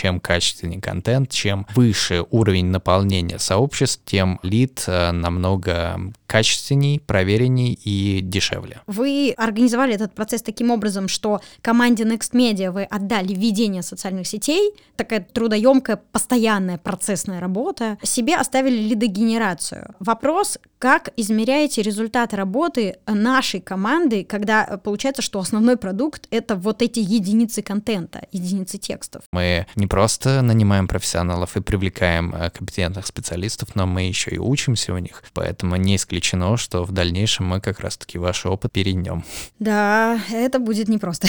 чем качественнее контент, чем выше уровень наполнения сообществ, тем лид э, намного качественней, проверенней и дешевле. Вы организовали этот процесс таким образом, что команде Next Media вы отдали ведение социальных сетей, такая трудоемкая, постоянная процессная работа, себе оставили лидогенерацию. Вопрос, как измеряете результат работы нашей команды, когда получается, что основной продукт — это вот эти единицы контента, единицы текстов? Мы не просто нанимаем профессионалов и привлекаем э, компетентных специалистов, но мы еще и учимся у них, поэтому не исключено, что в дальнейшем мы как раз-таки ваш опыт перенем. Да, это будет непросто.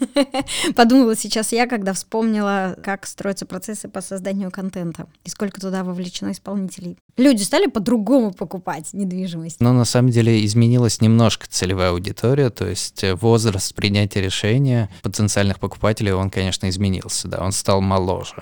Подумала сейчас я, когда вспомнила, как строятся процессы по созданию контента и сколько туда вовлечено исполнителей. Люди стали по-другому покупать недвижимость. Но на самом деле изменилась немножко целевая аудитория, то есть возраст принятия решения потенциальных покупателей, он, конечно, изменился, да, он стал моложе.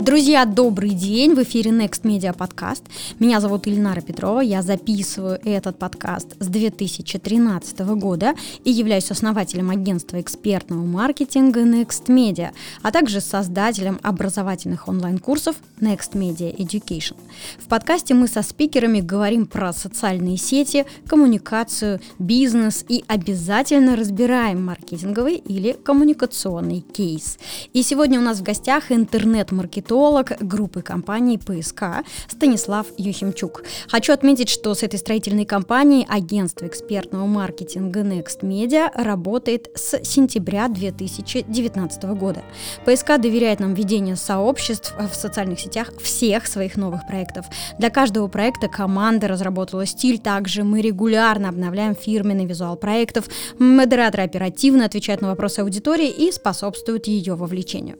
Друзья, добрый день! В эфире Next Media подкаст. Меня зовут Ильнара Петрова. Я записываю этот подкаст с 2013 года и являюсь основателем агентства экспертного маркетинга Next Media, а также создателем образовательных онлайн-курсов Next Media Education. В подкасте мы со спикерами говорим про социальные сети, коммуникацию, бизнес и обязательно разбираем маркетинговый или коммуникационный кейс. И сегодня у нас в гостях интернет-маркетолог маркетолог группы компаний ПСК Станислав Юхимчук. Хочу отметить, что с этой строительной компанией агентство экспертного маркетинга Next Media работает с сентября 2019 года. ПСК доверяет нам ведение сообществ в социальных сетях всех своих новых проектов. Для каждого проекта команда разработала стиль, также мы регулярно обновляем фирменный визуал проектов, модераторы оперативно отвечают на вопросы аудитории и способствуют ее вовлечению.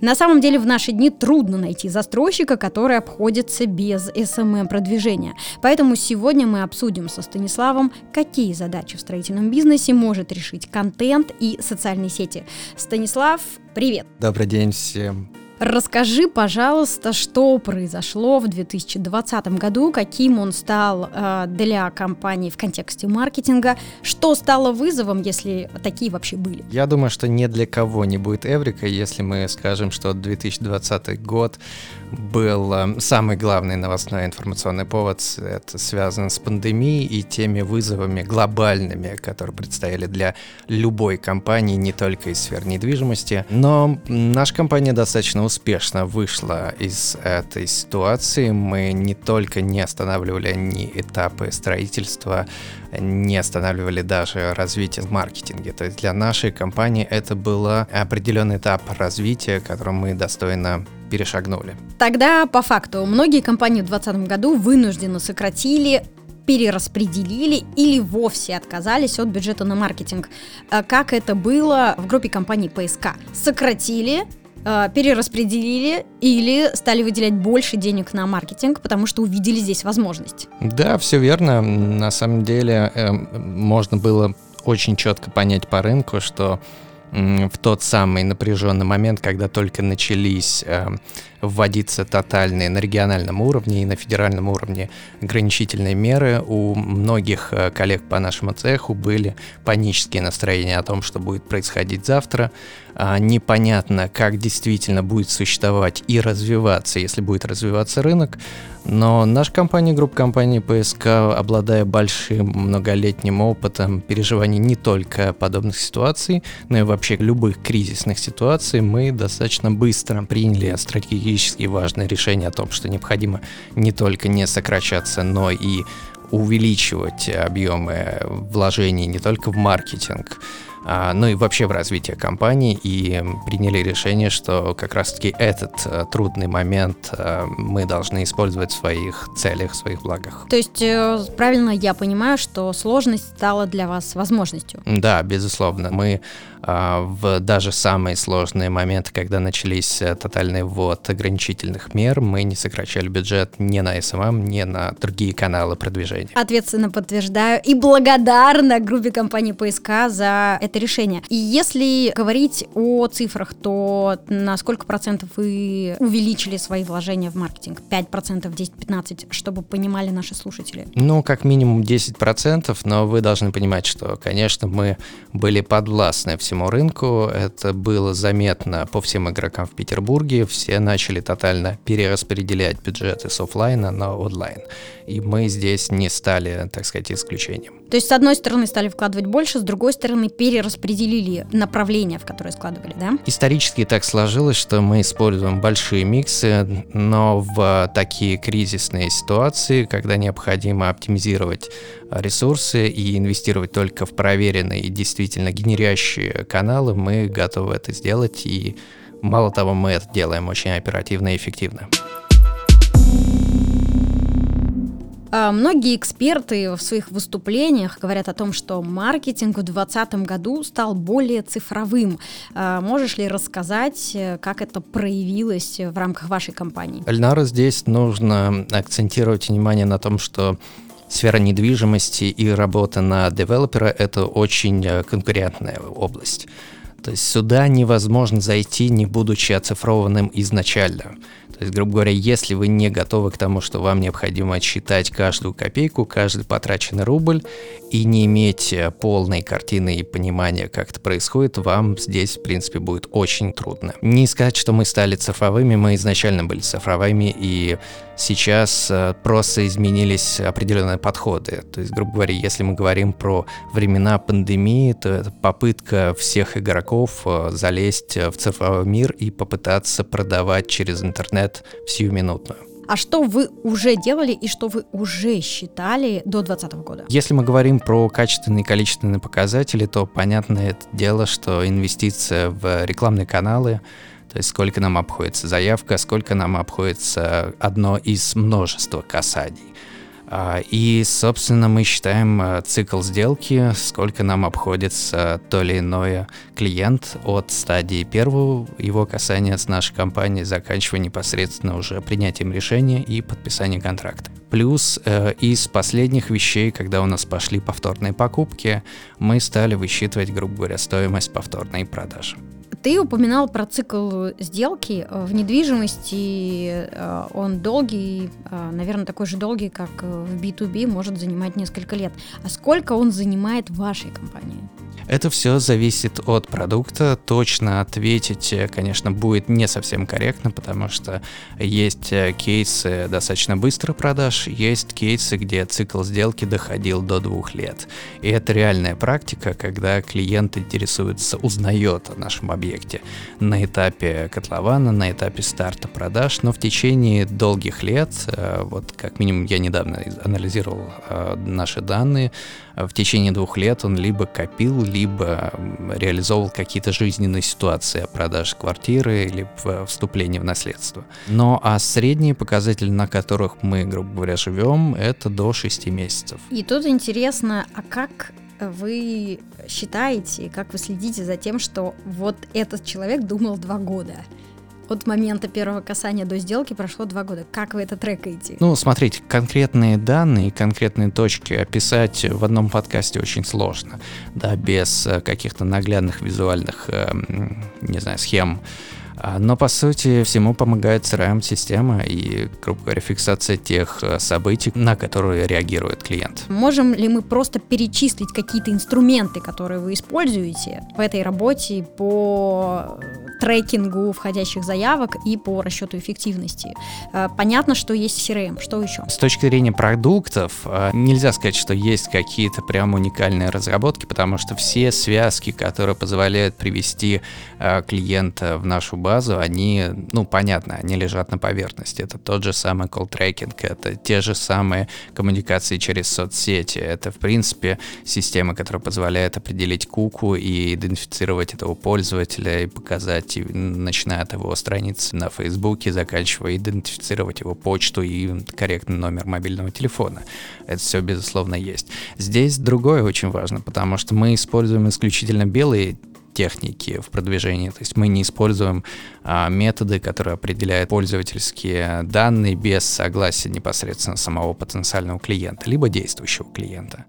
На самом деле в наши дни трудно трудно найти застройщика, который обходится без SMM-продвижения. Поэтому сегодня мы обсудим со Станиславом, какие задачи в строительном бизнесе может решить контент и социальные сети. Станислав, привет! Добрый день всем! Расскажи, пожалуйста, что произошло в 2020 году, каким он стал э, для компании в контексте маркетинга, что стало вызовом, если такие вообще были? Я думаю, что ни для кого не будет Эврика, если мы скажем, что 2020 год был э, самый главный новостной информационный повод, это связан с пандемией и теми вызовами глобальными, которые предстояли для любой компании, не только из сфер недвижимости. Но наша компания достаточно успешно вышла из этой ситуации. Мы не только не останавливали ни этапы строительства, не останавливали даже развитие в маркетинге. То есть для нашей компании это был определенный этап развития, который мы достойно перешагнули. Тогда по факту многие компании в 2020 году вынужденно сократили перераспределили или вовсе отказались от бюджета на маркетинг. А как это было в группе компаний ПСК? Сократили Э, перераспределили или стали выделять больше денег на маркетинг, потому что увидели здесь возможность. Да, все верно. На самом деле э, можно было очень четко понять по рынку, что в тот самый напряженный момент, когда только начались э, вводиться тотальные на региональном уровне и на федеральном уровне ограничительные меры, у многих э, коллег по нашему цеху были панические настроения о том, что будет происходить завтра. А, непонятно, как действительно будет существовать и развиваться, если будет развиваться рынок. Но наша компания, группа компаний ПСК, обладая большим многолетним опытом переживаний не только подобных ситуаций, но и вообще любых кризисных ситуаций, мы достаточно быстро приняли стратегически важное решение о том, что необходимо не только не сокращаться, но и увеличивать объемы вложений не только в маркетинг, ну и вообще в развитие компании, и приняли решение, что как раз-таки этот э, трудный момент э, мы должны использовать в своих целях, в своих благах. То есть э, правильно я понимаю, что сложность стала для вас возможностью? Да, безусловно. Мы а, в даже самые сложные моменты, когда начались тотальный ввод ограничительных мер, мы не сокращали бюджет ни на SMM, ни на другие каналы продвижения. Ответственно подтверждаю и благодарна группе компании ПСК за это это решение. И если говорить о цифрах, то на сколько процентов вы увеличили свои вложения в маркетинг? 5 процентов, 10, 15, чтобы понимали наши слушатели? Ну, как минимум 10 процентов, но вы должны понимать, что, конечно, мы были подвластны всему рынку, это было заметно по всем игрокам в Петербурге, все начали тотально перераспределять бюджеты с офлайна на онлайн. И мы здесь не стали, так сказать, исключением. То есть, с одной стороны, стали вкладывать больше, с другой стороны, перераспределили направления, в которые складывали, да? Исторически так сложилось, что мы используем большие миксы, но в такие кризисные ситуации, когда необходимо оптимизировать ресурсы и инвестировать только в проверенные и действительно генерящие каналы, мы готовы это сделать. И мало того, мы это делаем очень оперативно и эффективно. Многие эксперты в своих выступлениях говорят о том, что маркетинг в 2020 году стал более цифровым. А, можешь ли рассказать, как это проявилось в рамках вашей компании? Эльнара, здесь нужно акцентировать внимание на том, что сфера недвижимости и работа на девелопера – это очень э, конкурентная область. То есть сюда невозможно зайти, не будучи оцифрованным изначально. То есть, грубо говоря, если вы не готовы к тому, что вам необходимо отсчитать каждую копейку, каждый потраченный рубль и не иметь э, полной картины и понимания, как это происходит, вам здесь, в принципе, будет очень трудно. Не сказать, что мы стали цифровыми, мы изначально были цифровыми, и сейчас э, просто изменились определенные подходы. То есть, грубо говоря, если мы говорим про времена пандемии, то это попытка всех игроков э, залезть в цифровой мир и попытаться продавать через интернет сиюминутную. А что вы уже делали и что вы уже считали до 2020 года? Если мы говорим про качественные и количественные показатели, то понятное дело, что инвестиция в рекламные каналы, то есть сколько нам обходится заявка, сколько нам обходится одно из множества касаний. А, и, собственно, мы считаем а, цикл сделки, сколько нам обходится то или иное клиент от стадии первого его касания с нашей компанией, заканчивая непосредственно уже принятием решения и подписанием контракта. Плюс э, из последних вещей, когда у нас пошли повторные покупки, мы стали высчитывать, грубо говоря, стоимость повторной продажи. Ты упоминал про цикл сделки в недвижимости. Э, он долгий, э, наверное, такой же долгий, как в B2B, может занимать несколько лет. А сколько он занимает в вашей компании? Это все зависит от продукта. Точно ответить, э, конечно, будет не совсем корректно, потому что есть э, кейсы достаточно быстро продаж, есть кейсы, где цикл сделки доходил до двух лет. И это реальная практика, когда клиент интересуется, узнает о нашем объекте на этапе котлована, на этапе старта продаж, но в течение долгих лет, э, вот как минимум я недавно анализировал наши данные, в течение двух лет он либо копил, либо реализовывал какие-то жизненные ситуации о продаже квартиры или вступлении в наследство. Но а средние показатели, на которых мы, грубо говоря, живем, это до 6 месяцев. И тут интересно, а как вы считаете, как вы следите за тем, что вот этот человек думал два года? От момента первого касания до сделки прошло два года. Как вы это трекаете? Ну, смотрите, конкретные данные, конкретные точки описать в одном подкасте очень сложно, да, без э, каких-то наглядных визуальных, эм, не знаю, схем а, но по сути всему помогает CRM-система и, грубо говоря, фиксация тех э, событий, на которые реагирует клиент. Можем ли мы просто перечислить какие-то инструменты, которые вы используете в этой работе по трекингу входящих заявок и по расчету эффективности? Э, понятно, что есть CRM, что еще? С точки зрения продуктов, э, нельзя сказать, что есть какие-то прям уникальные разработки, потому что все связки, которые позволяют привести клиента в нашу базу, они, ну, понятно, они лежат на поверхности. Это тот же самый call tracking, это те же самые коммуникации через соцсети. Это, в принципе, система, которая позволяет определить куку и идентифицировать этого пользователя и показать, начиная от его страницы на Фейсбуке, заканчивая идентифицировать его почту и корректный номер мобильного телефона. Это все, безусловно, есть. Здесь другое очень важно, потому что мы используем исключительно белые техники в продвижении. То есть мы не используем а, методы, которые определяют пользовательские данные без согласия непосредственно самого потенциального клиента, либо действующего клиента.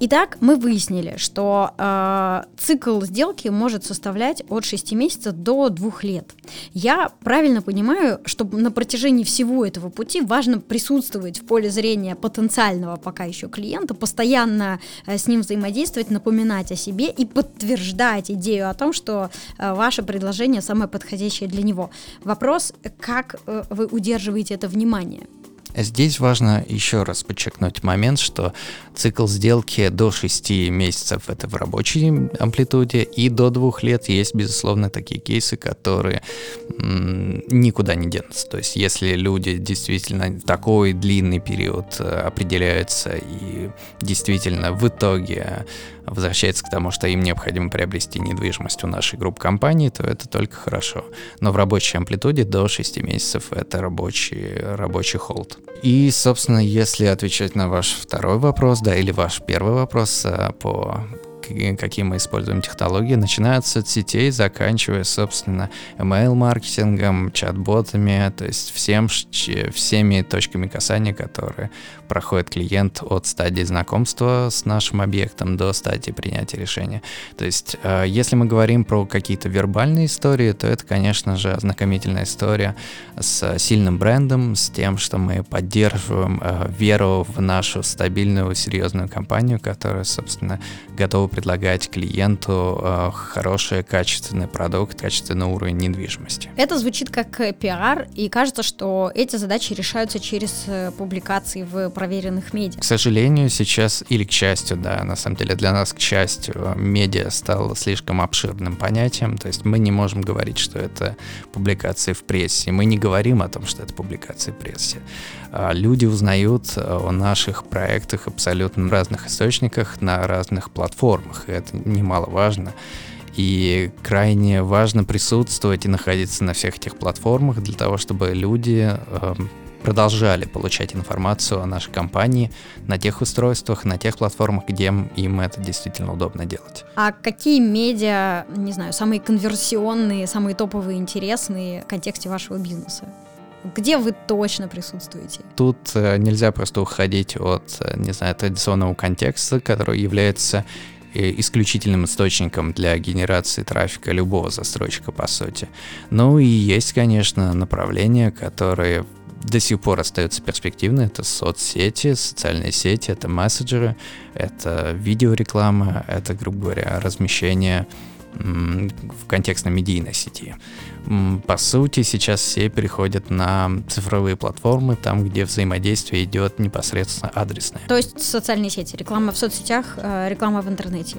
Итак, мы выяснили, что э, цикл сделки может составлять от 6 месяцев до 2 лет. Я правильно понимаю, что на протяжении всего этого пути важно присутствовать в поле зрения потенциального пока еще клиента, постоянно э, с ним взаимодействовать, напоминать о себе и подтверждать идею о том, что э, ваше предложение самое подходящее для него. Вопрос, как э, вы удерживаете это внимание? Здесь важно еще раз подчеркнуть момент, что цикл сделки до 6 месяцев это в рабочей амплитуде, и до 2 лет есть, безусловно, такие кейсы, которые м, никуда не денутся. То есть, если люди действительно такой длинный период э, определяются и действительно в итоге возвращается к тому, что им необходимо приобрести недвижимость у нашей группы компаний, то это только хорошо. Но в рабочей амплитуде до 6 месяцев это рабочий, рабочий холд. И, собственно, если отвечать на ваш второй вопрос, да, или ваш первый вопрос э, по какие мы используем технологии, начиная от соцсетей, заканчивая, собственно, email-маркетингом, чат-ботами, то есть всем, всеми точками касания, которые проходит клиент от стадии знакомства с нашим объектом до стадии принятия решения. То есть, э, если мы говорим про какие-то вербальные истории, то это, конечно же, ознакомительная история с сильным брендом, с тем, что мы поддерживаем э, веру в нашу стабильную, серьезную компанию, которая, собственно, готова предлагать клиенту э, хороший, качественный продукт, качественный уровень недвижимости. Это звучит как пиар, и кажется, что эти задачи решаются через публикации в проверенных медиа. К сожалению, сейчас, или к счастью, да, на самом деле для нас, к счастью, медиа стало слишком обширным понятием, то есть мы не можем говорить, что это публикации в прессе, мы не говорим о том, что это публикации в прессе. А люди узнают о наших проектах абсолютно в разных источниках, на разных платформах, и это немаловажно. И крайне важно присутствовать и находиться на всех этих платформах для того, чтобы люди эм, продолжали получать информацию о нашей компании на тех устройствах, на тех платформах, где им это действительно удобно делать. А какие медиа, не знаю, самые конверсионные, самые топовые, интересные в контексте вашего бизнеса? Где вы точно присутствуете? Тут э, нельзя просто уходить от, э, не знаю, традиционного контекста, который является э, исключительным источником для генерации трафика любого застройщика, по сути. Ну и есть, конечно, направления, которые до сих пор остается перспективной. Это соцсети, социальные сети, это мессенджеры, это видеореклама, это, грубо говоря, размещение в контекстно-медийной сети. По сути, сейчас все переходят на цифровые платформы, там, где взаимодействие идет непосредственно адресное. То есть социальные сети, реклама в соцсетях, э, реклама в интернете.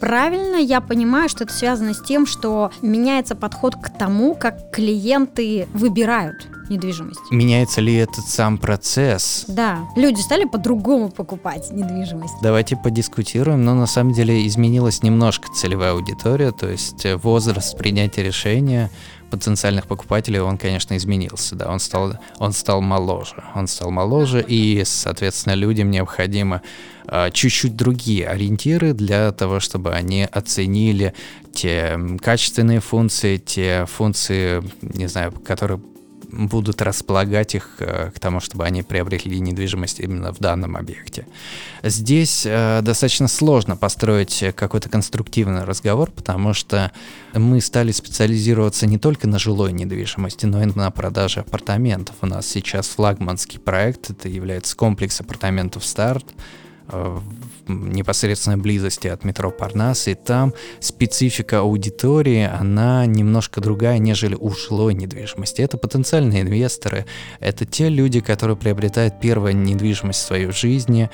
Правильно я понимаю, что это связано с тем, что меняется подход к тому, как клиенты выбирают недвижимость. Меняется ли этот сам процесс? Да, люди стали по-другому покупать недвижимость. Давайте подискутируем, но на самом деле изменилась немножко целевая аудитория, то есть э, возраст принятия решения потенциальных покупателей, он, конечно, изменился, да, он стал, он стал моложе, он стал моложе, и, соответственно, людям необходимо э, чуть-чуть другие ориентиры для того, чтобы они оценили те качественные функции, те функции, не знаю, которые будут располагать их э, к тому, чтобы они приобрели недвижимость именно в данном объекте. Здесь э, достаточно сложно построить какой-то конструктивный разговор, потому что мы стали специализироваться не только на жилой недвижимости, но и на продаже апартаментов. У нас сейчас флагманский проект, это является комплекс апартаментов «Старт», в непосредственной близости от метро Парнас, и там специфика аудитории, она немножко другая, нежели у жилой недвижимости. Это потенциальные инвесторы, это те люди, которые приобретают первую недвижимость в своей жизни,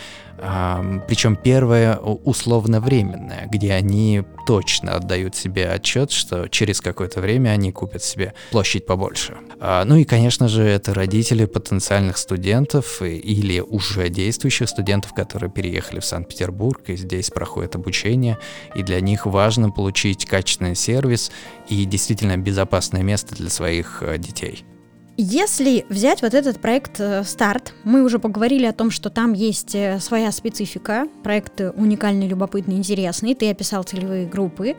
причем первое условно временное, где они точно отдают себе отчет, что через какое-то время они купят себе площадь побольше. А, ну и, конечно же, это родители потенциальных студентов или уже действующих студентов, которые переехали в Санкт-Петербург и здесь проходят обучение, и для них важно получить качественный сервис и действительно безопасное место для своих э, детей. Если взять вот этот проект э, «Старт», мы уже поговорили о том, что там есть э, своя специфика, проект уникальный, любопытный, интересный, ты описал целевые группы.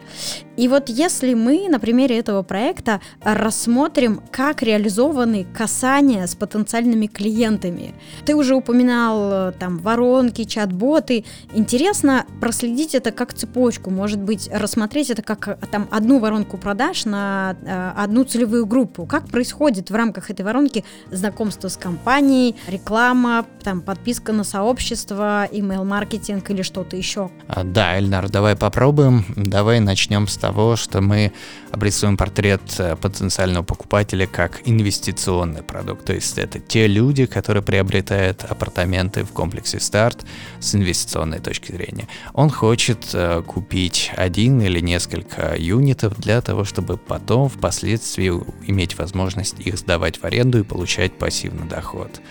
И вот если мы на примере этого проекта рассмотрим, как реализованы касания с потенциальными клиентами. Ты уже упоминал э, там воронки, чат-боты. Интересно проследить это как цепочку, может быть, рассмотреть это как там одну воронку продаж на одну целевую группу. Как происходит в рамках рамках этой воронки знакомство с компанией, реклама, там подписка на сообщество, email-маркетинг или что-то еще. А, да, Эльнар, давай попробуем. Давай начнем с того, что мы обрисуем портрет э, потенциального покупателя как инвестиционный продукт. То есть это те люди, которые приобретают апартаменты в комплексе старт с инвестиционной точки зрения. Он хочет э, купить один или несколько юнитов для того, чтобы потом впоследствии иметь возможность их сдавать сдавать в аренду и получать пассивный доход.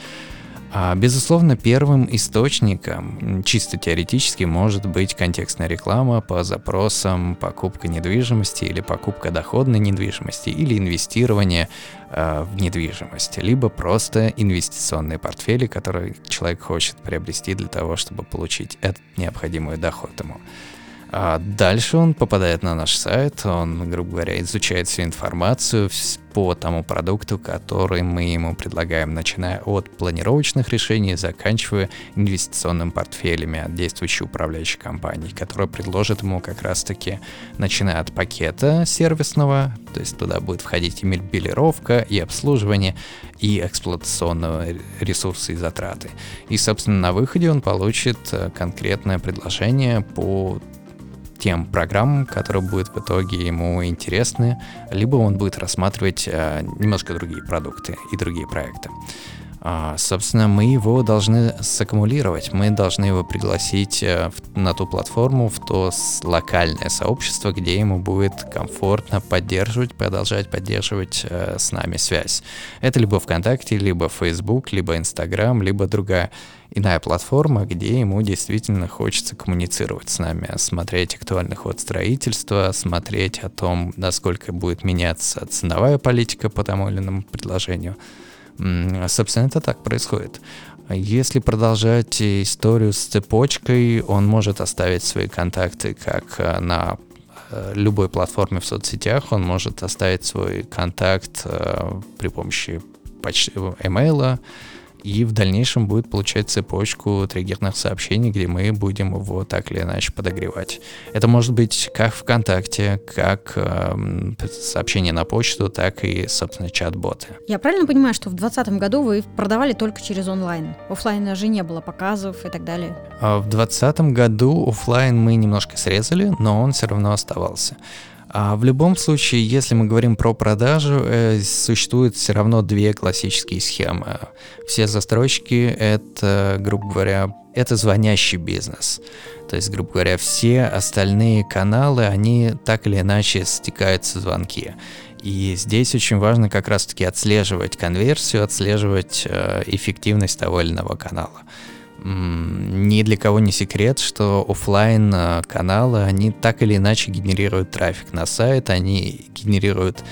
А, безусловно, первым источником, чисто теоретически, может быть контекстная реклама по запросам покупка недвижимости или покупка доходной недвижимости или инвестирование э, в недвижимость, либо просто инвестиционные портфели, которые человек хочет приобрести для того, чтобы получить этот необходимый доход ему. А дальше он попадает на наш сайт, он, грубо говоря, изучает всю информацию по тому продукту, который мы ему предлагаем, начиная от планировочных решений, заканчивая инвестиционным портфелями от действующей управляющей компании, которая предложит ему как раз-таки, начиная от пакета сервисного, то есть туда будет входить и мебелировка, и обслуживание, и эксплуатационные ресурсы и затраты. И, собственно, на выходе он получит э, конкретное предложение по тем программам, которые будут в итоге ему интересны, либо он будет рассматривать э, немножко другие продукты и другие проекты. А, собственно, мы его должны саккумулировать, мы должны его пригласить э, в, на ту платформу, в то локальное сообщество, где ему будет комфортно поддерживать, продолжать поддерживать э, с нами связь. Это либо ВКонтакте, либо Facebook, либо Instagram, либо другая иная платформа, где ему действительно хочется коммуницировать с нами, смотреть актуальный ход строительства, смотреть о том, насколько будет меняться ценовая политика по тому или иному предложению. Собственно, это так происходит. Если продолжать историю с цепочкой, он может оставить свои контакты как э, на э, любой платформе в соцсетях, он может оставить свой контакт э, при помощи почты, имейла, и в дальнейшем будет получать цепочку триггерных сообщений, где мы будем его так или иначе подогревать. Это может быть как ВКонтакте, как э, сообщение на почту, так и, собственно, чат-боты. Я правильно понимаю, что в 2020 году вы продавали только через онлайн? Оффлайна же не было показов и так далее? А в 2020 году офлайн мы немножко срезали, но он все равно оставался. А в любом случае, если мы говорим про продажу, э, существует все равно две классические схемы. Все застройщики — это, грубо говоря, это звонящий бизнес. То есть, грубо говоря, все остальные каналы, они так или иначе стекаются звонки. И здесь очень важно как раз-таки отслеживать конверсию, отслеживать э, эффективность того или иного канала ни для кого не секрет, что офлайн э, каналы, они так или иначе генерируют трафик на сайт, они генерируют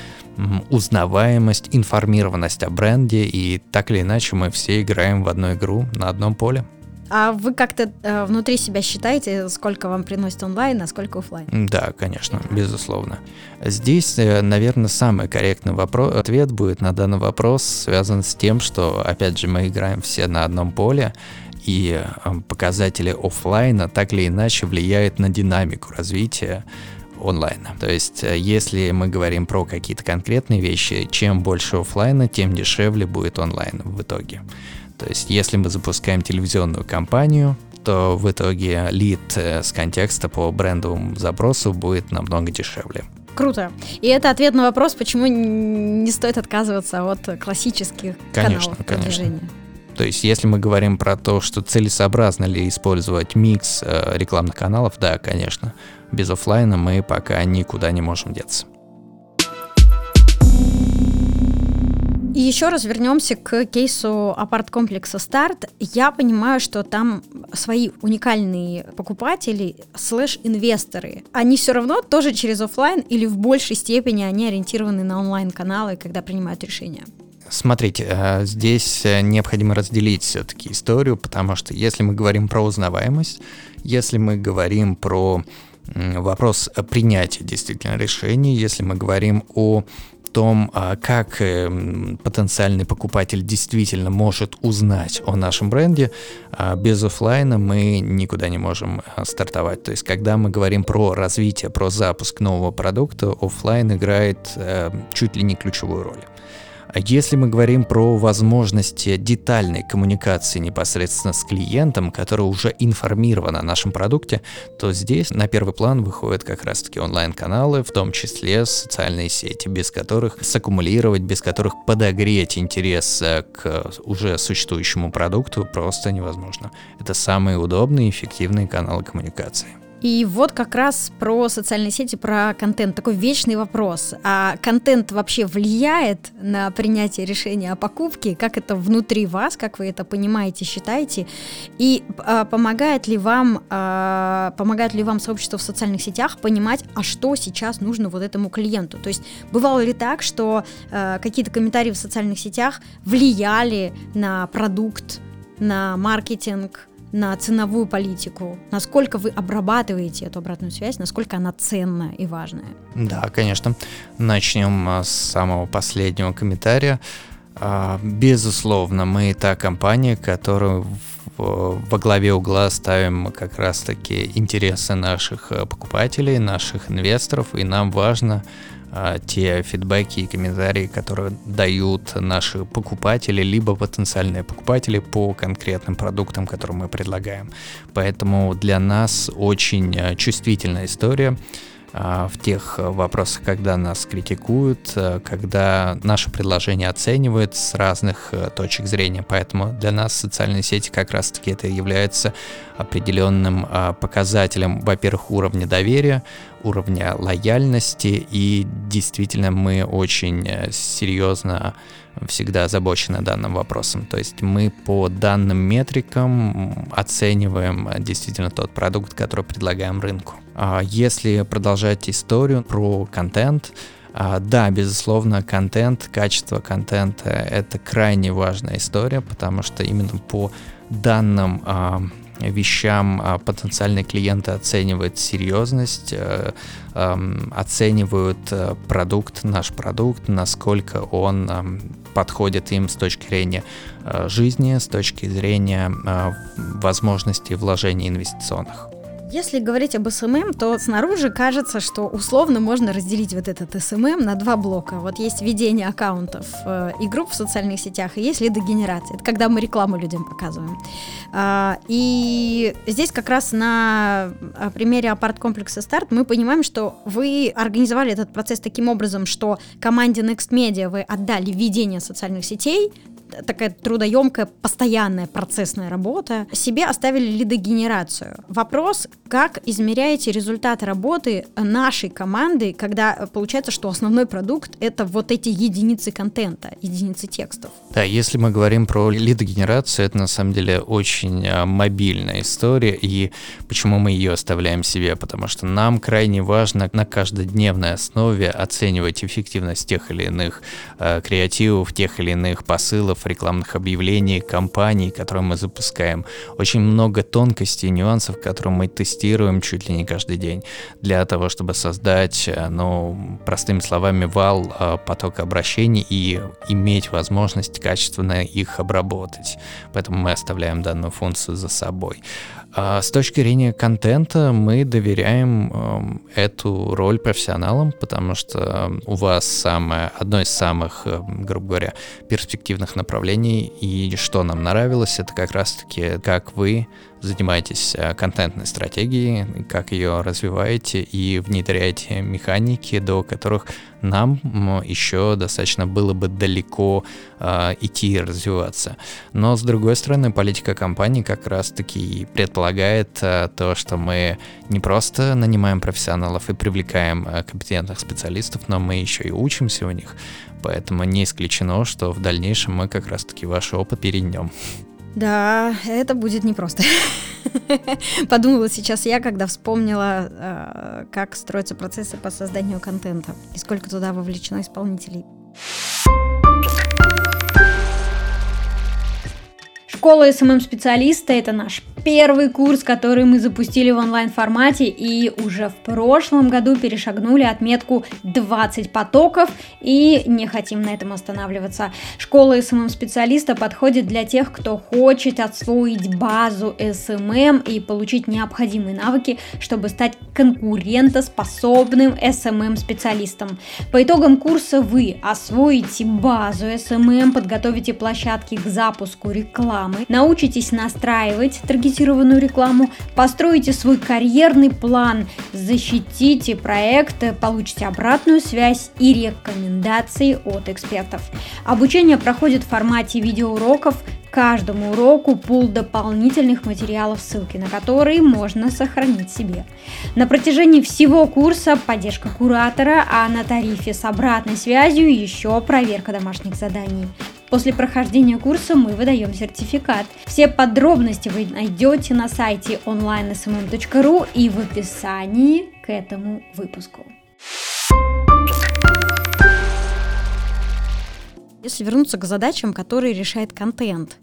узнаваемость, информированность о бренде, и так или иначе мы все играем в одну игру на одном поле. А вы как-то э, внутри себя считаете, сколько вам приносит онлайн, а сколько офлайн? Да, конечно, безусловно. Здесь, э, наверное, самый корректный вопрос, ответ будет на данный вопрос связан с тем, что, опять же, мы играем все на одном поле, и показатели офлайна так или иначе влияют на динамику развития онлайна. То есть, э, если мы говорим про какие-то конкретные вещи, чем больше офлайна, тем дешевле будет онлайн в итоге. То есть, если мы запускаем телевизионную кампанию, то в итоге лид э, с контекста по брендовому запросу будет намного дешевле. Круто. И это ответ на вопрос, почему не стоит отказываться от классических конечно, каналов продвижения. То есть, если мы говорим про то, что целесообразно ли использовать микс э, рекламных каналов, да, конечно, без офлайна мы пока никуда не можем деться. И еще раз вернемся к кейсу апарт-комплекса «Старт». Я понимаю, что там свои уникальные покупатели слэш-инвесторы. Они все равно тоже через офлайн или в большей степени они ориентированы на онлайн-каналы, когда принимают решения? Смотрите, э, здесь э, необходимо разделить все-таки историю, потому что если мы говорим про узнаваемость, если мы говорим про вопрос принятия действительно решений, если мы говорим о том, а, как эм, потенциальный покупатель действительно может узнать о нашем бренде, а, без офлайна мы никуда не можем стартовать. То есть, когда мы говорим про развитие, про запуск нового продукта, офлайн играет э, чуть ли не ключевую роль. Если мы говорим про возможности детальной коммуникации непосредственно с клиентом, который уже информирован о нашем продукте, то здесь на первый план выходят как раз-таки онлайн-каналы, в том числе социальные сети, без которых саккумулировать, без которых подогреть интерес э, к уже существующему продукту просто невозможно. Это самые удобные и эффективные каналы коммуникации. И вот как раз про социальные сети, про контент. Такой вечный вопрос. А контент вообще влияет на принятие решения о покупке? Как это внутри вас, как вы это понимаете, считаете? И а, помогает ли вам, а, помогает ли вам сообщество в социальных сетях понимать, а что сейчас нужно вот этому клиенту? То есть бывало ли так, что а, какие-то комментарии в социальных сетях влияли на продукт, на маркетинг, на ценовую политику, насколько вы обрабатываете эту обратную связь, насколько она ценная и важная. Да, конечно. Начнем а, с самого последнего комментария. А, безусловно, мы та компания, которую во главе угла ставим как раз-таки интересы наших а, покупателей, наших инвесторов, и нам важно те фидбэки и комментарии, которые дают наши покупатели, либо потенциальные покупатели по конкретным продуктам, которые мы предлагаем. Поэтому для нас очень а, чувствительная история. А, в тех вопросах, когда нас критикуют, а, когда наше предложение оценивают с разных точек зрения. Поэтому для нас социальные сети как раз-таки это является определенным а, показателем, во-первых, уровня доверия, уровня лояльности, и действительно мы очень э, серьезно всегда озабочены данным вопросом. То есть мы по данным метрикам оцениваем э, действительно тот продукт, который предлагаем рынку. А если продолжать историю про контент, а, да, безусловно, контент, качество контента — это крайне важная история, потому что именно по данным а, вещам потенциальные клиенты оценивают серьезность, э, эм, оценивают э, продукт, наш продукт, насколько он эм, подходит им с точки зрения э, жизни, с точки зрения возможностей вложений инвестиционных. Если говорить об SMM, то снаружи кажется, что условно можно разделить вот этот SMM на два блока. Вот есть ведение аккаунтов э, и групп в социальных сетях, и есть лидогенерация. Это когда мы рекламу людям показываем. А, и здесь как раз на а, примере апарт-комплекса «Старт» мы понимаем, что вы организовали этот процесс таким образом, что команде Next Media вы отдали ведение социальных сетей, такая трудоемкая, постоянная процессная работа, себе оставили лидогенерацию. Вопрос, как измеряете результат работы нашей команды, когда получается, что основной продукт — это вот эти единицы контента, единицы текстов? Да, если мы говорим про лидогенерацию, это на самом деле очень а, мобильная история, и почему мы ее оставляем себе? Потому что нам крайне важно на каждодневной основе оценивать эффективность тех или иных э, креативов, тех или иных посылов, текстов, рекламных объявлений, кампаний, которые мы запускаем. Очень много тонкостей, нюансов, которые мы тестируем чуть ли не каждый день для того, чтобы создать, э, ну, простыми словами, вал э, потока обращений и иметь возможность качественно их обработать. Поэтому мы оставляем данную функцию за собой. А с точки зрения контента мы доверяем э, эту роль профессионалам, потому что у вас самое, одно из самых, э, грубо говоря, перспективных направлений, и что нам нравилось, это как раз-таки, как вы занимаетесь э, контентной стратегией, как ее развиваете и внедряете механики, до которых нам еще достаточно было бы далеко э, идти и развиваться. Но с другой стороны, политика компании как раз-таки предполагает э, то, что мы не просто нанимаем профессионалов и привлекаем э, компетентных специалистов, но мы еще и учимся у них. Поэтому не исключено, что в дальнейшем мы как раз-таки ваш опыт перейдем. Да, это будет непросто. Подумала сейчас я, когда вспомнила, э, как строятся процессы по созданию контента и сколько туда вовлечено исполнителей. Школа SMM-специалиста эм эм – это наш первый курс, который мы запустили в онлайн-формате и уже в прошлом году перешагнули отметку 20 потоков и не хотим на этом останавливаться. Школа SMM-специалиста подходит для тех, кто хочет освоить базу SMM и получить необходимые навыки, чтобы стать конкурентоспособным SMM-специалистом. По итогам курса вы освоите базу SMM, подготовите площадки к запуску рекламы, научитесь настраивать таргетированную рекламу, построите свой карьерный план, защитите проект, получите обратную связь и рекомендации от экспертов. Обучение проходит в формате видеоуроков, каждому уроку пул дополнительных материалов, ссылки на которые можно сохранить себе. На протяжении всего курса поддержка куратора, а на тарифе с обратной связью еще проверка домашних заданий. После прохождения курса мы выдаем сертификат. Все подробности вы найдете на сайте onlinesmm.ru и в описании к этому выпуску. Если вернуться к задачам, которые решает контент,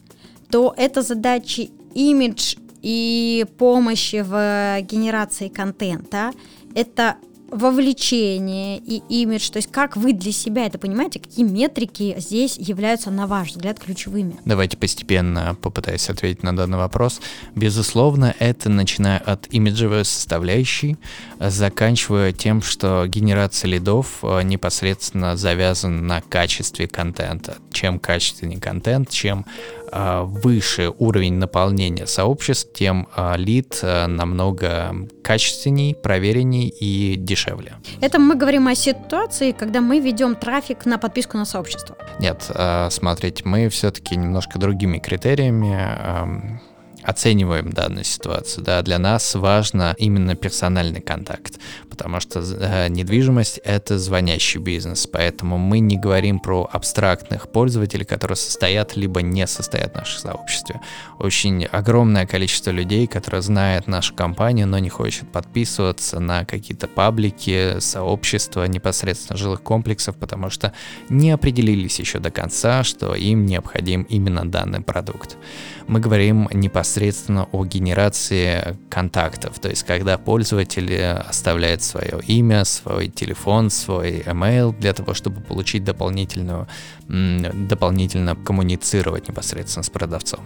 то это задачи имидж и помощи в генерации контента, это вовлечение и имидж, то есть как вы для себя это понимаете, какие метрики здесь являются, на ваш взгляд, ключевыми? Давайте постепенно попытаюсь ответить на данный вопрос. Безусловно, это начиная от имиджевой составляющей, заканчивая тем, что генерация лидов э, непосредственно завязана на качестве контента. Чем качественнее контент, чем выше уровень наполнения сообществ, тем а, лид а, намного качественней, проверенней и дешевле. Это мы говорим о ситуации, когда мы ведем трафик на подписку на сообщество. Нет, смотрите, мы все-таки немножко другими критериями оцениваем данную ситуацию. Да, для нас важно именно персональный контакт, потому что э, недвижимость — это звонящий бизнес, поэтому мы не говорим про абстрактных пользователей, которые состоят либо не состоят в нашем сообществе. Очень огромное количество людей, которые знают нашу компанию, но не хочет подписываться на какие-то паблики, сообщества непосредственно жилых комплексов, потому что не определились еще до конца, что им необходим именно данный продукт. Мы говорим непосредственно непосредственно о генерации контактов, то есть когда пользователь оставляет свое имя, свой телефон, свой email для того, чтобы получить дополнительную, дополнительно коммуницировать непосредственно с продавцом.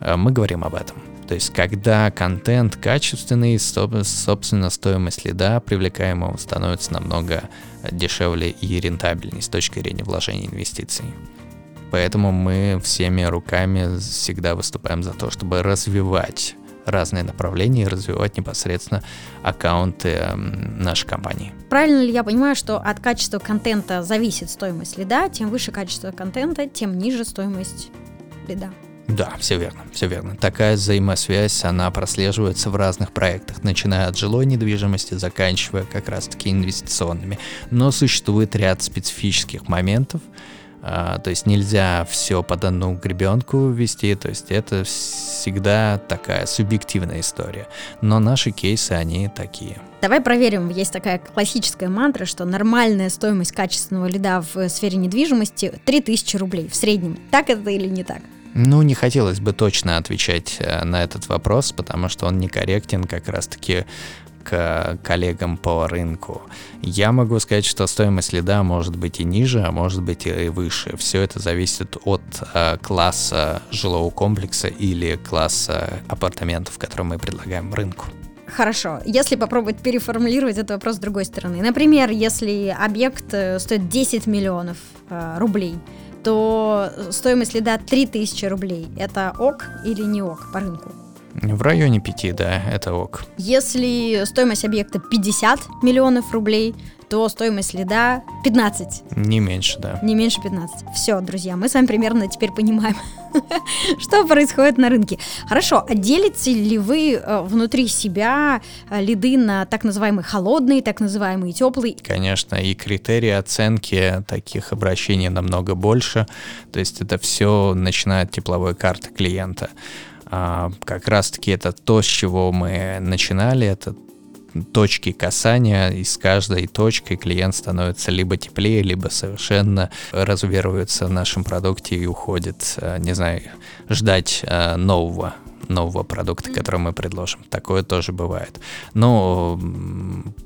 Э, мы говорим об этом. То есть, когда контент качественный, собственно, стоимость лида привлекаемого становится намного дешевле и рентабельнее с точки зрения вложения инвестиций. Поэтому мы всеми руками всегда выступаем за то, чтобы развивать разные направления и развивать непосредственно аккаунты нашей компании. Правильно ли я понимаю, что от качества контента зависит стоимость лида, тем выше качество контента, тем ниже стоимость лида? Да, все верно, все верно. Такая взаимосвязь, она прослеживается в разных проектах, начиная от жилой недвижимости, заканчивая как раз-таки инвестиционными. Но существует ряд специфических моментов, а, то есть нельзя все под одну гребенку вести, то есть это всегда такая субъективная история. Но наши кейсы, они такие. Давай проверим. Есть такая классическая мантра, что нормальная стоимость качественного лида в сфере недвижимости 3000 рублей в среднем. Так это или не так? Ну, не хотелось бы точно отвечать э, на этот вопрос, потому что он некорректен как раз-таки к коллегам по рынку. Я могу сказать, что стоимость лида может быть и ниже, а может быть и выше. Все это зависит от э, класса жилого комплекса или класса апартаментов, которые мы предлагаем рынку. Хорошо. Если попробовать переформулировать этот вопрос с другой стороны. Например, если объект э, стоит 10 миллионов э, рублей, то стоимость лида 3000 рублей. Это ок или не ок по рынку? В районе 5, да, это ок. Если стоимость объекта 50 миллионов рублей, то стоимость лида 15. Не меньше, да. Не меньше 15. Все, друзья, мы с вами примерно теперь понимаем, что происходит на рынке. Хорошо, а делите ли вы э, внутри себя э, лиды на так называемые холодные, так называемые теплые? Конечно, и критерии оценки таких обращений намного больше. То есть это все начиная от тепловой карты клиента. А, как раз-таки это то, с чего мы начинали, это точки касания, и с каждой точкой клиент становится либо теплее, либо совершенно разуверуется в нашем продукте и уходит, не знаю, ждать нового нового продукта, который мы предложим. Такое тоже бывает. Но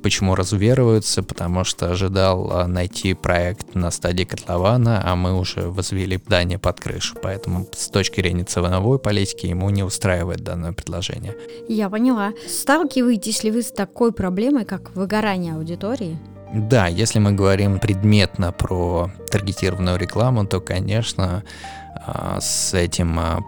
почему разуверуются? Потому что ожидал а, найти проект на стадии котлована, а мы уже возвели здание под крышу. Поэтому с точки зрения ценовой политики ему не устраивает данное предложение. Я поняла. Сталкиваетесь ли вы с такой проблемой, как выгорание аудитории? Да, если мы говорим предметно про таргетированную рекламу, то, конечно, а, с этим а,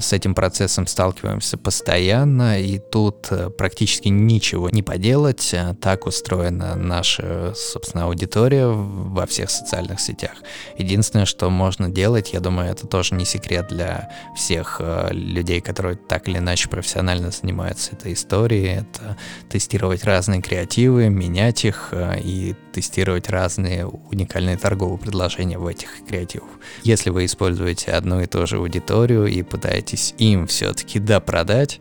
с этим процессом сталкиваемся постоянно, и тут э, практически ничего не поделать. Э, так устроена наша, собственно, аудитория во всех социальных сетях. Единственное, что можно делать, я думаю, это тоже не секрет для всех э, людей, которые так или иначе профессионально занимаются этой историей, это тестировать разные креативы, менять их и тестировать разные уникальные торговые предложения в этих креативах. Если вы используете одну и ту же аудиторию и пытаетесь им все-таки допродать,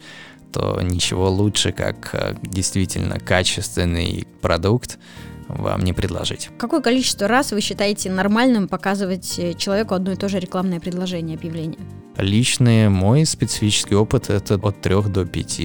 то ничего лучше, как э, действительно качественный продукт вам не предложить. Какое количество раз вы считаете нормальным показывать э, человеку одно и то же рекламное предложение, объявление? Личный мой специфический опыт это от 3 до 5,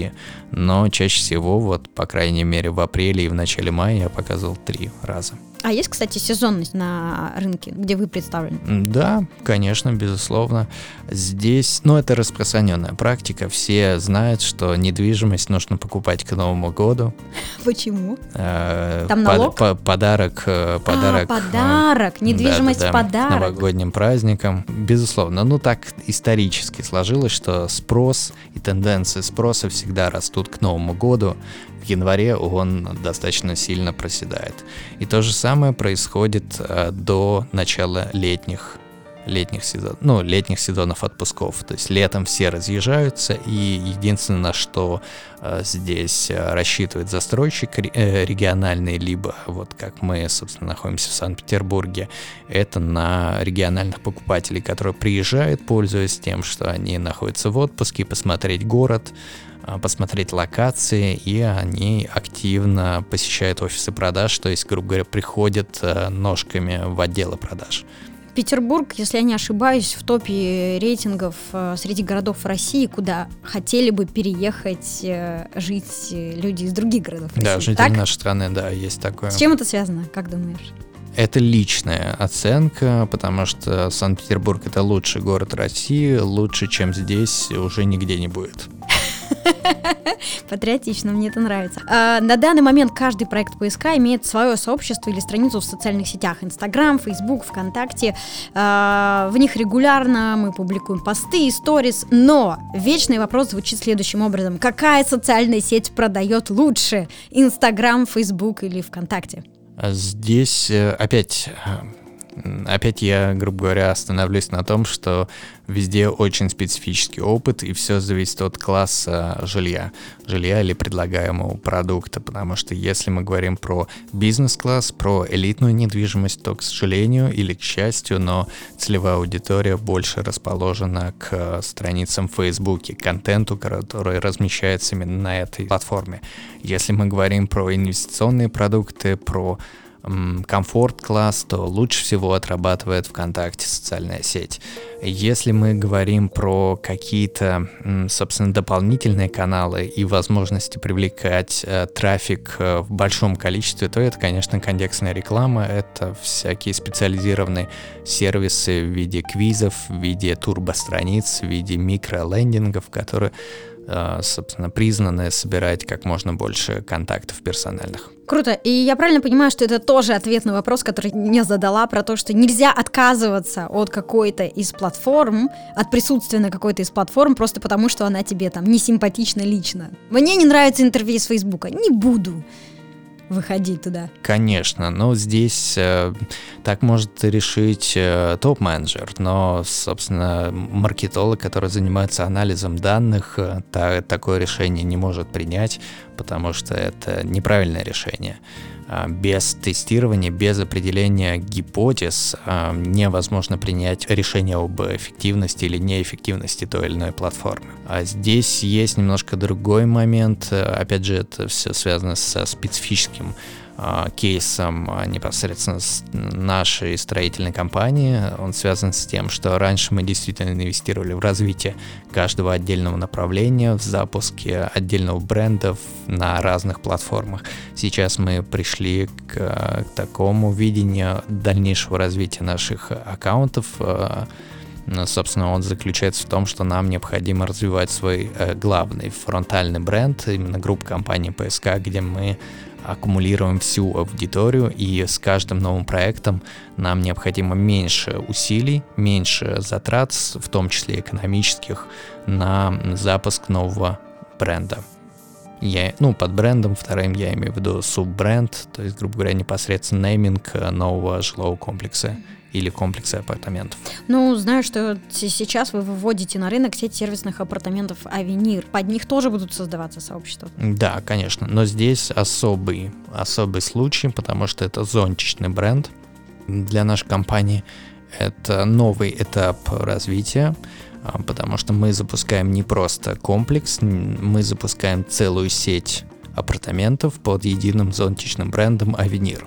но чаще всего, вот по крайней мере в апреле и в начале мая я показывал три раза. А есть, кстати, сезонность на рынке, где вы представлены? Да, конечно, безусловно. Здесь, ну, это распространенная практика. Все знают, что недвижимость нужно покупать к Новому году. Почему? Э, Там налог? Под, подарок, подарок. А, подарок, недвижимость да, да, да, подарок. новогодним праздникам. Безусловно. Ну, так исторически сложилось, что спрос и тенденции спроса всегда растут к Новому году январе он достаточно сильно проседает. И то же самое происходит э, до начала летних летних сезонов, ну, летних сезонов отпусков. То есть летом все разъезжаются, и единственное, на что э, здесь э, рассчитывает застройщик э, региональный, либо вот как мы, собственно, находимся в Санкт-Петербурге, это на региональных покупателей, которые приезжают, пользуясь тем, что они находятся в отпуске, посмотреть город, посмотреть локации, и они активно посещают офисы продаж, то есть, грубо говоря, приходят э, ножками в отделы продаж. Петербург, если я не ошибаюсь, в топе рейтингов э, среди городов России, куда хотели бы переехать э, жить люди из других городов России. Да, жители так? нашей страны, да, есть такое. С чем это связано, как думаешь? Это личная оценка, потому что Санкт-Петербург это лучший город России, лучше, чем здесь, уже нигде не будет. Патриотично, мне это нравится. А, на данный момент каждый проект поиска имеет свое сообщество или страницу в социальных сетях. Инстаграм, Фейсбук, ВКонтакте. А, в них регулярно мы публикуем посты и сторис. Но вечный вопрос звучит следующим образом. Какая социальная сеть продает лучше? Инстаграм, Фейсбук или ВКонтакте? Здесь э, опять опять я, грубо говоря, остановлюсь на том, что везде очень специфический опыт, и все зависит от класса жилья, жилья или предлагаемого продукта, потому что если мы говорим про бизнес-класс, про элитную недвижимость, то, к сожалению или к счастью, но целевая аудитория больше расположена к страницам в Фейсбуке, контенту, который размещается именно на этой платформе. Если мы говорим про инвестиционные продукты, про комфорт-класс, то лучше всего отрабатывает ВКонтакте социальная сеть. Если мы говорим про какие-то, собственно, дополнительные каналы и возможности привлекать э, трафик э, в большом количестве, то это, конечно, контекстная реклама, это всякие специализированные сервисы в виде квизов, в виде турбостраниц, в виде микролендингов, которые собственно, признаны собирать как можно больше контактов персональных. Круто. И я правильно понимаю, что это тоже ответ на вопрос, который не задала, про то, что нельзя отказываться от какой-то из платформ, от присутствия на какой-то из платформ, просто потому, что она тебе там не симпатична лично. Мне не нравится интерфейс Фейсбука. Не буду выходить туда. Конечно, но здесь э, так может решить э, топ-менеджер, но, собственно, маркетолог, который занимается анализом данных, э, та, такое решение не может принять, потому что это неправильное решение. А, без тестирования, без определения гипотез а, невозможно принять решение об эффективности или неэффективности той или иной платформы. А здесь есть немножко другой момент. Опять же, это все связано со специфическим кейсом а, непосредственно с нашей строительной компании. Он связан с тем, что раньше мы действительно инвестировали в развитие каждого отдельного направления, в запуске отдельного бренда на разных платформах. Сейчас мы пришли к, к такому видению дальнейшего развития наших аккаунтов. А, собственно, он заключается в том, что нам необходимо развивать свой э, главный фронтальный бренд, именно группа компании PSK, где мы аккумулируем всю аудиторию, и с каждым новым проектом нам необходимо меньше усилий, меньше затрат, в том числе экономических, на запуск нового бренда. Я, ну, под брендом вторым я имею в виду суббренд, то есть, грубо говоря, непосредственно нейминг нового жилого комплекса или комплексы апартаментов? Ну, знаю, что сейчас вы выводите на рынок сеть сервисных апартаментов Авенир. Под них тоже будут создаваться сообщества? Да, конечно. Но здесь особый, особый случай, потому что это зонтичный бренд. Для нашей компании это новый этап развития, потому что мы запускаем не просто комплекс, мы запускаем целую сеть апартаментов под единым зонтичным брендом Авенир.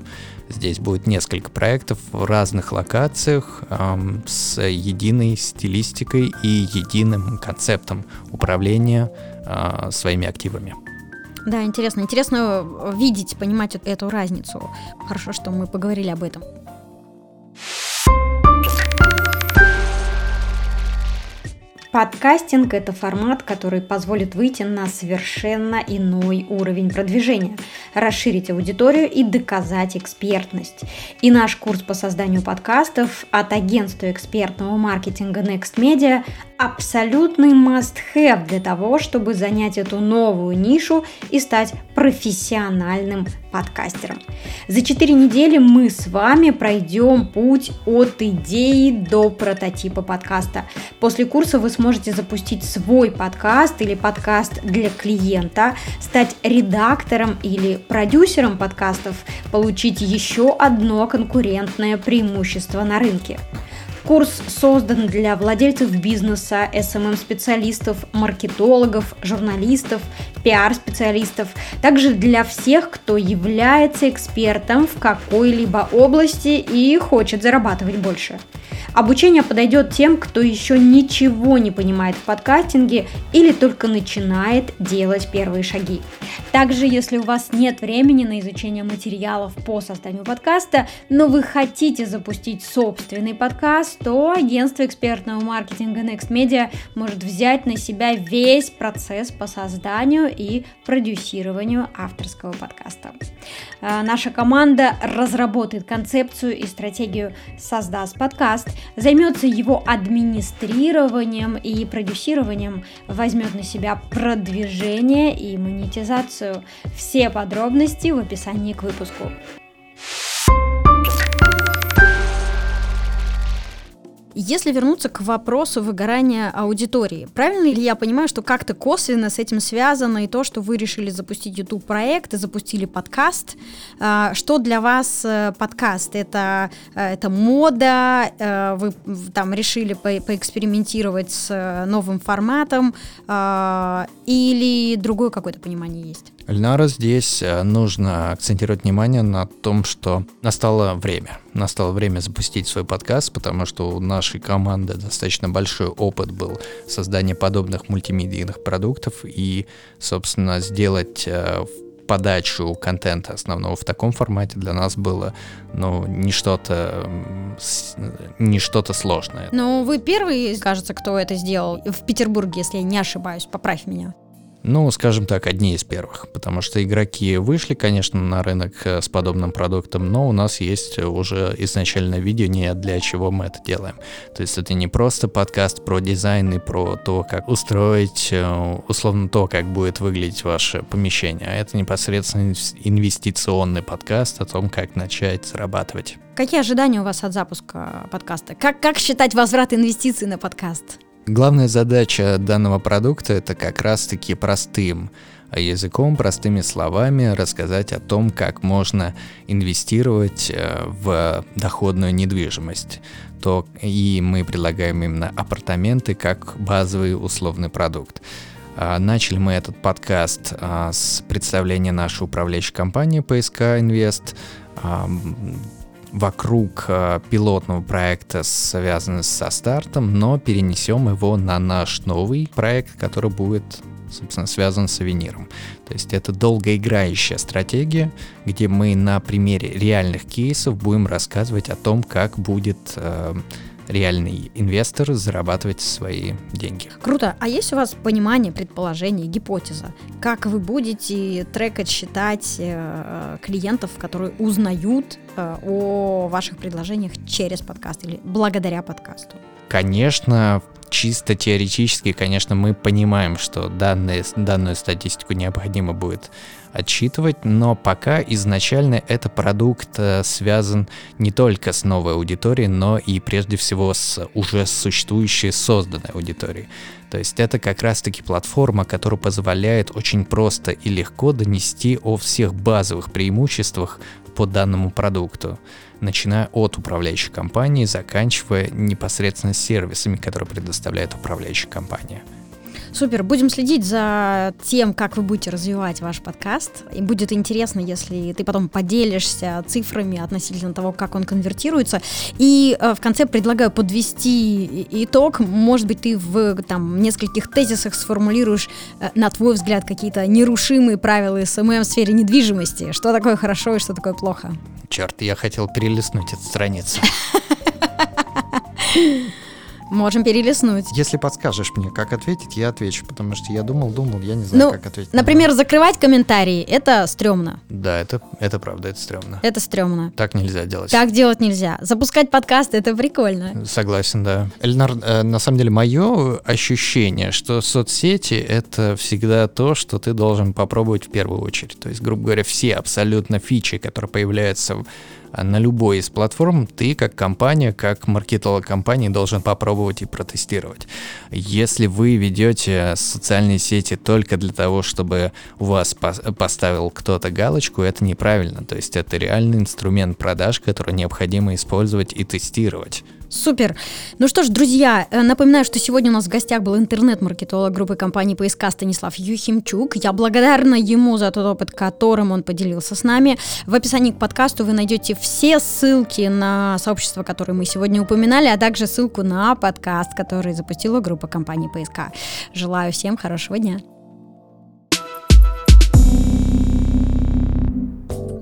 Здесь будет несколько проектов в разных локациях эм, с единой стилистикой и единым концептом управления э, своими активами. Да, интересно. Интересно видеть, понимать эту разницу. Хорошо, что мы поговорили об этом. Подкастинг – это формат, который позволит выйти на совершенно иной уровень продвижения, расширить аудиторию и доказать экспертность. И наш курс по созданию подкастов от агентства экспертного маркетинга Next Media абсолютный must-have для того, чтобы занять эту новую нишу и стать профессиональным подкастером. За 4 недели мы с вами пройдем путь от идеи до прототипа подкаста. После курса вы сможете запустить свой подкаст или подкаст для клиента, стать редактором или продюсером подкастов, получить еще одно конкурентное преимущество на рынке. Курс создан для владельцев бизнеса, SMM-специалистов, маркетологов, журналистов, пиар-специалистов, также для всех, кто является экспертом в какой-либо области и хочет зарабатывать больше. Обучение подойдет тем, кто еще ничего не понимает в подкастинге или только начинает делать первые шаги. Также, если у вас нет времени на изучение материалов по созданию подкаста, но вы хотите запустить собственный подкаст, то агентство экспертного маркетинга Next Media может взять на себя весь процесс по созданию и продюсированию авторского подкаста. А, наша команда разработает концепцию и стратегию «Создаст подкаст», займется его администрированием и продюсированием, возьмет на себя продвижение и монетизацию. Все подробности в описании к выпуску. Если вернуться к вопросу выгорания аудитории, правильно ли я понимаю, что как-то косвенно с этим связано и то, что вы решили запустить YouTube-проект и запустили подкаст? А, что для вас э, подкаст? Это, э, это мода? Э, вы там решили по поэкспериментировать с новым форматом? А, или другое какое-то понимание есть? Эльнара, здесь нужно акцентировать внимание на том, что настало время. Настало время запустить свой подкаст, потому что у нашей команды достаточно большой опыт был создания подобных мультимедийных продуктов и, собственно, сделать э, подачу контента основного в таком формате для нас было, ну, не что-то, не что-то сложное. Ну, вы первый, кажется, кто это сделал в Петербурге, если я не ошибаюсь, поправь меня. Ну, скажем так, одни из первых, потому что игроки вышли, конечно, на рынок э, с подобным продуктом, но у нас есть уже изначально видение, для чего мы это делаем. То есть это не просто подкаст про дизайн и про то, как устроить, э, условно, то, как будет выглядеть ваше помещение, а это непосредственно инвестиционный подкаст о том, как начать зарабатывать. Какие ожидания у вас от запуска подкаста? Как, как считать возврат инвестиций на подкаст? Главная задача данного продукта это как раз-таки простым языком, простыми словами рассказать о том, как можно инвестировать э, в доходную недвижимость. То и мы предлагаем именно апартаменты как базовый условный продукт. А, начали мы этот подкаст а, с представления нашей управляющей компании PSK Invest вокруг пилотного проекта, связанного со стартом, но перенесем его на наш новый проект, который будет собственно, связан с сувениром. То есть это долгоиграющая стратегия, где мы на примере реальных кейсов будем рассказывать о том, как будет э, реальный инвестор зарабатывать свои деньги. Круто. А есть у вас понимание, предположение, гипотеза, как вы будете трекать, считать э, клиентов, которые узнают э, о ваших предложениях через подкаст или благодаря подкасту? Конечно, чисто теоретически, конечно, мы понимаем, что данные, данную статистику необходимо будет отчитывать, но пока изначально это продукт э, связан не только с новой аудиторией, но и прежде всего с уже существующей созданной аудиторией. То есть это как раз-таки платформа, которая позволяет очень просто и легко донести о всех базовых преимуществах по данному продукту начиная от управляющей компании, заканчивая непосредственно сервисами, которые предоставляет управляющая компания. Супер, будем следить за тем, как вы будете развивать ваш подкаст. И будет интересно, если ты потом поделишься цифрами относительно того, как он конвертируется. И э, в конце предлагаю подвести итог. Может быть, ты в там, нескольких тезисах сформулируешь, э, на твой взгляд, какие-то нерушимые правила SMM в сфере недвижимости. Что такое хорошо и что такое плохо? Черт, я хотел перелистнуть эту страницу. Можем перелистнуть. Если подскажешь мне, как ответить, я отвечу, потому что я думал, думал, я не знаю, ну, как ответить. Например, закрывать комментарии, это стрёмно. Да, это, это правда, это стрёмно. Это стрёмно. Так нельзя делать. Так делать нельзя. Запускать подкасты, это прикольно. Согласен, да. Эльнар, э, на самом деле, мое ощущение, что соцсети — это всегда то, что ты должен попробовать в первую очередь. То есть, грубо говоря, все абсолютно фичи, которые появляются на любой из платформ ты как компания, как маркетолог компании должен попробовать и протестировать. Если вы ведете социальные сети только для того, чтобы у вас поставил кто-то галочку, это неправильно. То есть это реальный инструмент продаж, который необходимо использовать и тестировать. Супер. Ну что ж, друзья, э, напоминаю, что сегодня у нас в гостях был интернет-маркетолог группы компании ПСК Станислав Юхимчук. Я благодарна ему за тот опыт, которым он поделился с нами. В описании к подкасту вы найдете все ссылки на сообщество, которое мы сегодня упоминали, а также ссылку на подкаст, который запустила группа компании ПСК. Желаю всем хорошего дня.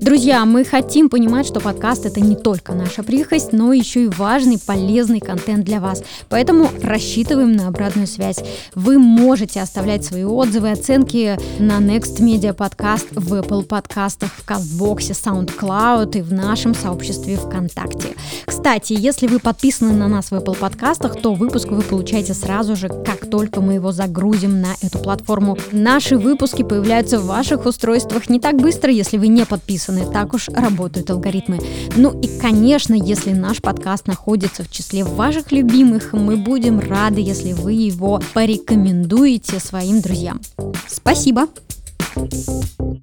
Друзья, мы хотим понимать, что подкаст это не только наша прихость, но еще и важный, полезный контент для вас. Поэтому рассчитываем на обратную связь. Вы можете оставлять свои отзывы, оценки на Next Media Podcast в Apple подкастах, в Castbox, SoundCloud и в нашем сообществе ВКонтакте. Кстати, если вы подписаны на нас в Apple подкастах, то выпуск вы получаете сразу же, как только мы его загрузим на эту платформу. Наши выпуски появляются в ваших устройствах не так быстро, если вы не подписаны стороны, так уж работают алгоритмы. Ну и, конечно, если наш подкаст находится в числе ваших любимых, мы будем рады, если вы его порекомендуете своим друзьям. Спасибо! Спасибо.